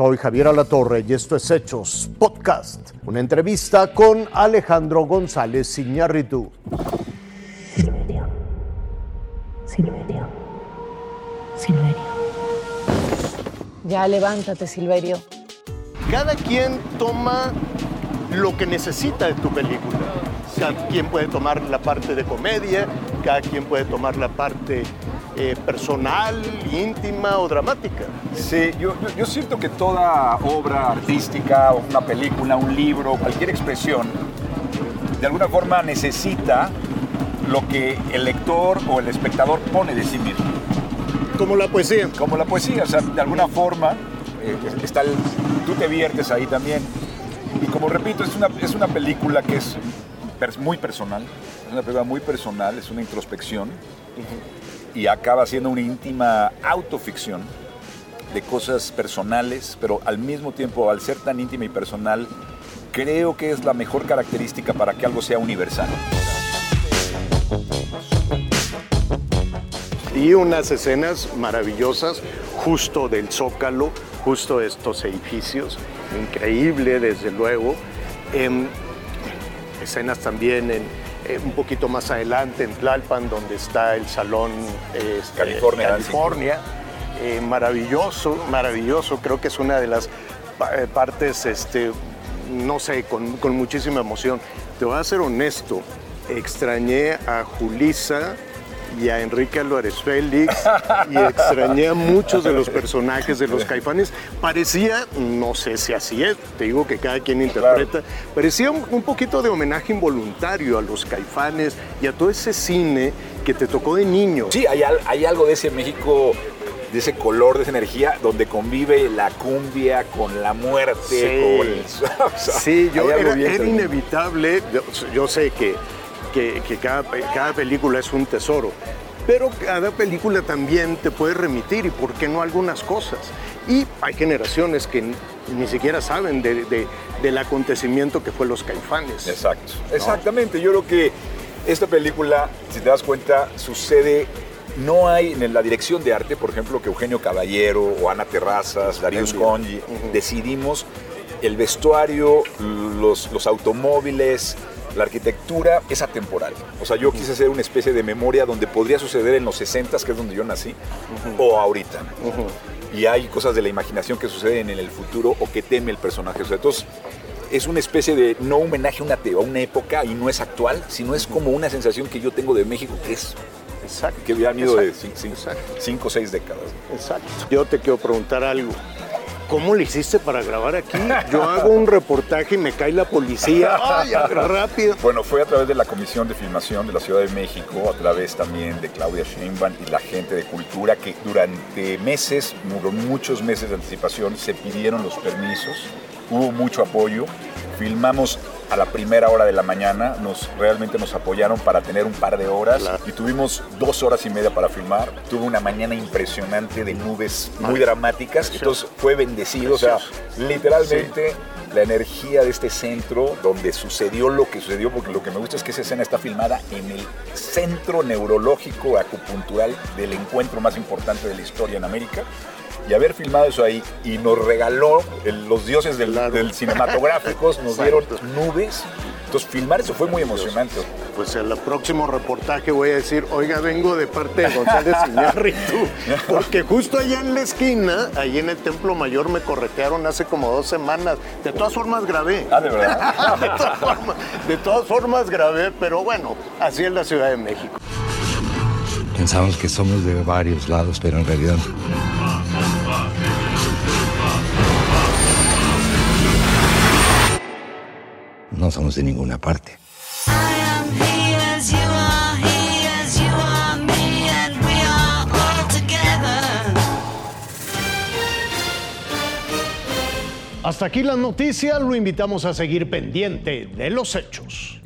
Soy Javier Alatorre y esto es Hechos Podcast, una entrevista con Alejandro González Iñárritu. Silverio. Silverio. Silverio. Ya levántate, Silverio. Cada quien toma lo que necesita de tu película. Cada quien puede tomar la parte de comedia, cada quien puede tomar la parte eh, personal, íntima o dramática. Sí, yo, yo- yo siento que toda obra artística, una película, un libro, cualquier expresión, de alguna forma necesita lo que el lector o el espectador pone de sí mismo. Como la poesía. Como la poesía, o sea, de alguna forma eh, está el- tú te viertes ahí también. Y como repito, es una, es una película que es pers- muy personal, es una película muy personal, es una introspección y acaba siendo una íntima autoficción de cosas personales, pero al mismo tiempo, al ser tan íntima y personal, creo que es la mejor característica para que algo sea universal. Y unas escenas maravillosas justo del Zócalo, justo de estos edificios, increíble desde luego. Em, escenas también en, eh, un poquito más adelante en Tlalpan, donde está el Salón eh, este, California California. Eh, maravilloso, maravilloso. Creo que es una de las eh, partes, este, no sé, con, con muchísima emoción. Te voy a ser honesto, extrañé a Julisa y a Enrique Álvarez Félix y extrañé a muchos de los personajes de los caifanes. Parecía, no sé si así es, te digo que cada quien interpreta, parecía un, un poquito de homenaje involuntario a los caifanes y a todo ese cine que te tocó de niño. Sí, hay, hay algo de ese México, de ese color, de esa energía, donde convive la cumbia con la muerte, Sí. con el... o sea, Sí, yo era, era inevitable. Yo, yo sé que, que- que cada, cada película es un tesoro, pero cada película también te puede remitir y por qué no algunas cosas. Y hay generaciones que ni siquiera saben de- de- del acontecimiento que fue los caifanes. Exacto, exactamente. Yo creo que esta película, si te das cuenta, sucede. No hay en la dirección de arte, por ejemplo, que Eugenio Caballero o Ana Terrazas, Darius Conji, decidimos el vestuario, los, los automóviles, la arquitectura es atemporal. O sea, yo quise hacer una especie de memoria donde podría suceder en los 60, que es donde yo nací, o ahorita. Y hay cosas de la imaginación que suceden en el futuro o que teme el personaje. O sea, entonces, es una especie de no homenaje a una, a una época y no es actual, sino es como una sensación que yo tengo de México que es Exacto. que han ido de cinco o seis décadas. Exacto. Yo te quiero preguntar algo. ¿Cómo le hiciste para grabar aquí? Yo hago un reportaje y me cae la policía. ¡Ay, rápido! Bueno, fue a través de la Comisión de Filmación de la Ciudad de México, a través también de Claudia Sheinbaum y la gente de Cultura, que durante meses, mu- muchos meses de anticipación, se pidieron los permisos, hubo mucho apoyo, filmamos a la primera hora de la mañana, nos, realmente nos apoyaron para tener un par de horas Claro. y tuvimos dos horas y media para filmar. Tuve una mañana impresionante de nubes muy dramáticas, entonces fue bendecido, o sea, literalmente la energía de este centro donde sucedió lo que sucedió, porque lo que me gusta es que esa escena está filmada en el centro neurológico acupuntural del encuentro más importante de la historia en América. Y haber filmado eso ahí y nos regaló el- los dioses del, Claro. del cinematográficos, nos dieron nubes. Entonces filmar eso fue muy emocionante. Pues en el próximo reportaje voy a decir, oiga, vengo de parte de González Iñárritu, porque justo allá en la esquina, ahí en el Templo Mayor, me corretearon hace como dos semanas. De todas formas grabé. Ah, de verdad. de, todas formas, de todas formas grabé, pero bueno, así es la Ciudad de México. Pensamos que somos de varios lados, pero en realidad no somos de ninguna parte. Hasta aquí la noticia, lo invitamos a seguir pendiente de los hechos.